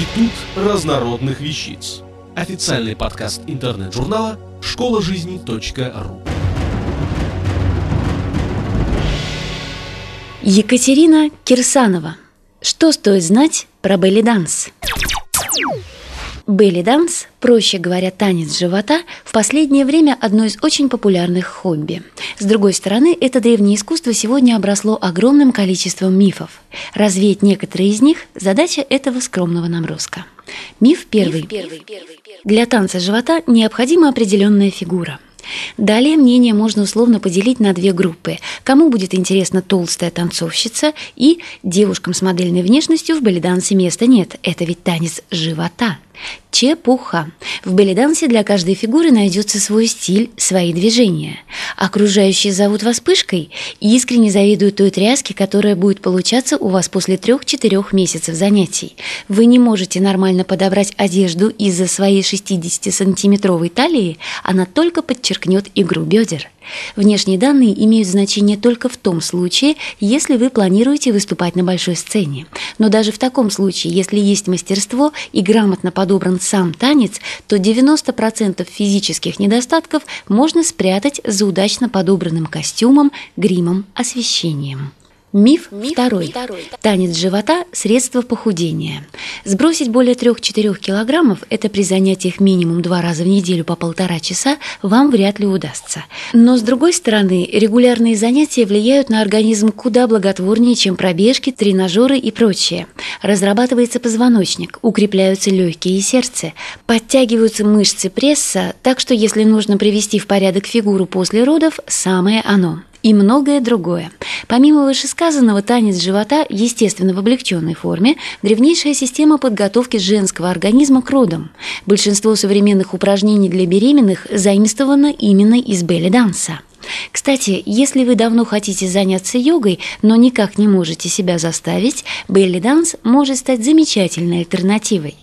Институт разнородных вещиц. Официальный подкаст интернет-журнала школа жизни.ру. Екатерина Кирсанова. Что стоит знать про белли данс? Белли данс, проще говоря, танец живота, в последнее время одно из очень популярных хобби. С другой стороны, это древнее искусство сегодня обросло огромным количеством мифов. Развеять некоторые из них – задача этого скромного наброска. Миф первый. Для танца живота необходима определенная фигура – Далее мнение можно условно поделить на две группы. Кому будет интересна толстая танцовщица и девушкам с модельной внешностью в балидансе места нет. Это ведь танец живота. Чепуха. В белидансе для каждой фигуры найдется свой стиль, свои движения. Окружающие зовут вас пышкой и искренне завидуют той тряске, которая будет получаться у вас после трех-четырех месяцев занятий. Вы не можете нормально подобрать одежду из-за своей 60-сантиметровой талии, она только подчеркнет игру бедер. Внешние данные имеют значение только в том случае, если вы планируете выступать на большой сцене. Но даже в таком случае, если есть мастерство и грамотно подобран сам танец, то 90% физических недостатков можно спрятать за удачно подобранным костюмом, гримом, освещением. Миф, Миф второй. второй. Танец живота – средство похудения. Сбросить более 3-4 килограммов – это при занятиях минимум два раза в неделю по полтора часа вам вряд ли удастся. Но с другой стороны, регулярные занятия влияют на организм куда благотворнее, чем пробежки, тренажеры и прочее. Разрабатывается позвоночник, укрепляются легкие и сердце, подтягиваются мышцы пресса, так что если нужно привести в порядок фигуру после родов, самое оно и многое другое. Помимо вышесказанного, танец живота, естественно, в облегченной форме, древнейшая система подготовки женского организма к родам. Большинство современных упражнений для беременных заимствовано именно из белли-данса. Кстати, если вы давно хотите заняться йогой, но никак не можете себя заставить, белли-данс может стать замечательной альтернативой.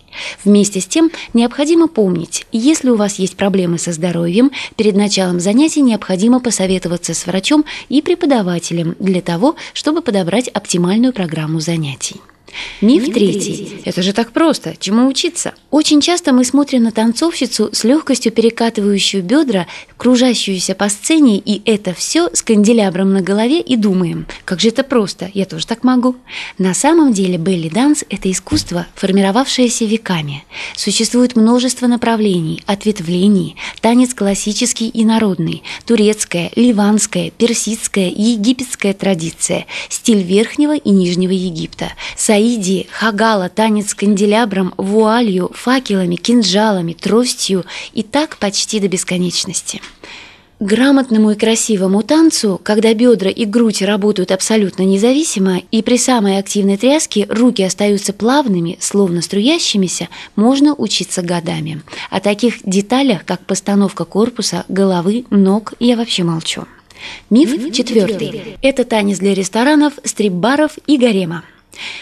Вместе с тем необходимо помнить, если у вас есть проблемы со здоровьем, перед началом занятий необходимо посоветоваться с врачом и преподавателем для того, чтобы подобрать оптимальную программу занятий. Миф третий. Это же так просто. Чему учиться? Очень часто мы смотрим на танцовщицу с легкостью перекатывающую бедра, кружащуюся по сцене, и это все с канделябром на голове, и думаем, как же это просто, я тоже так могу. На самом деле белли данс – это искусство, формировавшееся веками. Существует множество направлений, ответвлений, танец классический и народный, турецкая, ливанская, персидская и египетская традиция, стиль Верхнего и Нижнего Египта, Саиди, Хагала, танец с канделябром, вуалью, факелами, кинжалами, тростью и так почти до бесконечности. Грамотному и красивому танцу, когда бедра и грудь работают абсолютно независимо, и при самой активной тряске руки остаются плавными, словно струящимися, можно учиться годами. О таких деталях, как постановка корпуса, головы, ног, я вообще молчу. Миф четвертый. Это танец для ресторанов, стрип-баров и гарема.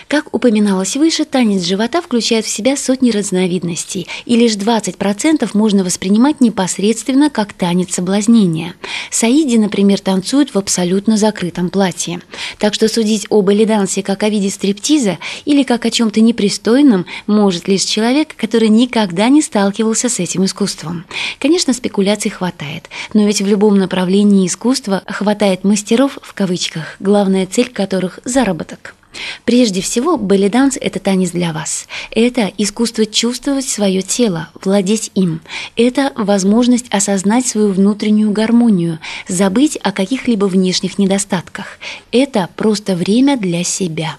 Как упоминалось выше, танец живота включает в себя сотни разновидностей, и лишь 20% можно воспринимать непосредственно как танец соблазнения. Саиди, например, танцуют в абсолютно закрытом платье. Так что судить об эледансе как о виде стриптиза или как о чем-то непристойном может лишь человек, который никогда не сталкивался с этим искусством. Конечно, спекуляций хватает, но ведь в любом направлении искусства хватает мастеров в кавычках, главная цель которых – заработок. Прежде всего, белли-данс – это танец для вас. Это искусство чувствовать свое тело, владеть им. Это возможность осознать свою внутреннюю гармонию, забыть о каких-либо внешних недостатках. Это просто время для себя.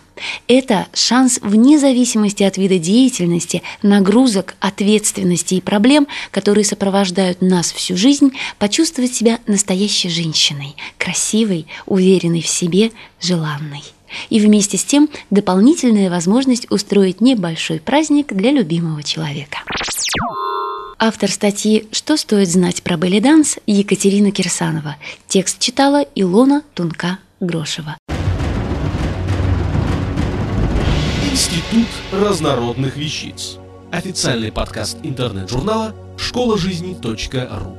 Это шанс вне зависимости от вида деятельности, нагрузок, ответственности и проблем, которые сопровождают нас всю жизнь, почувствовать себя настоящей женщиной, красивой, уверенной в себе, желанной и вместе с тем дополнительная возможность устроить небольшой праздник для любимого человека. Автор статьи «Что стоит знать про белли данс» Екатерина Кирсанова. Текст читала Илона Тунка-Грошева. Институт разнородных вещиц. Официальный подкаст интернет-журнала школа жизни.ру.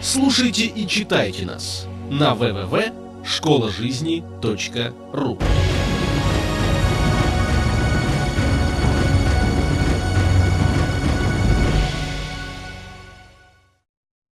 Слушайте и читайте нас на www.школажизни.ру